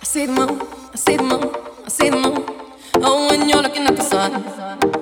I see the moon, I see the moon, I see the moon. Oh, when you're looking at the sun.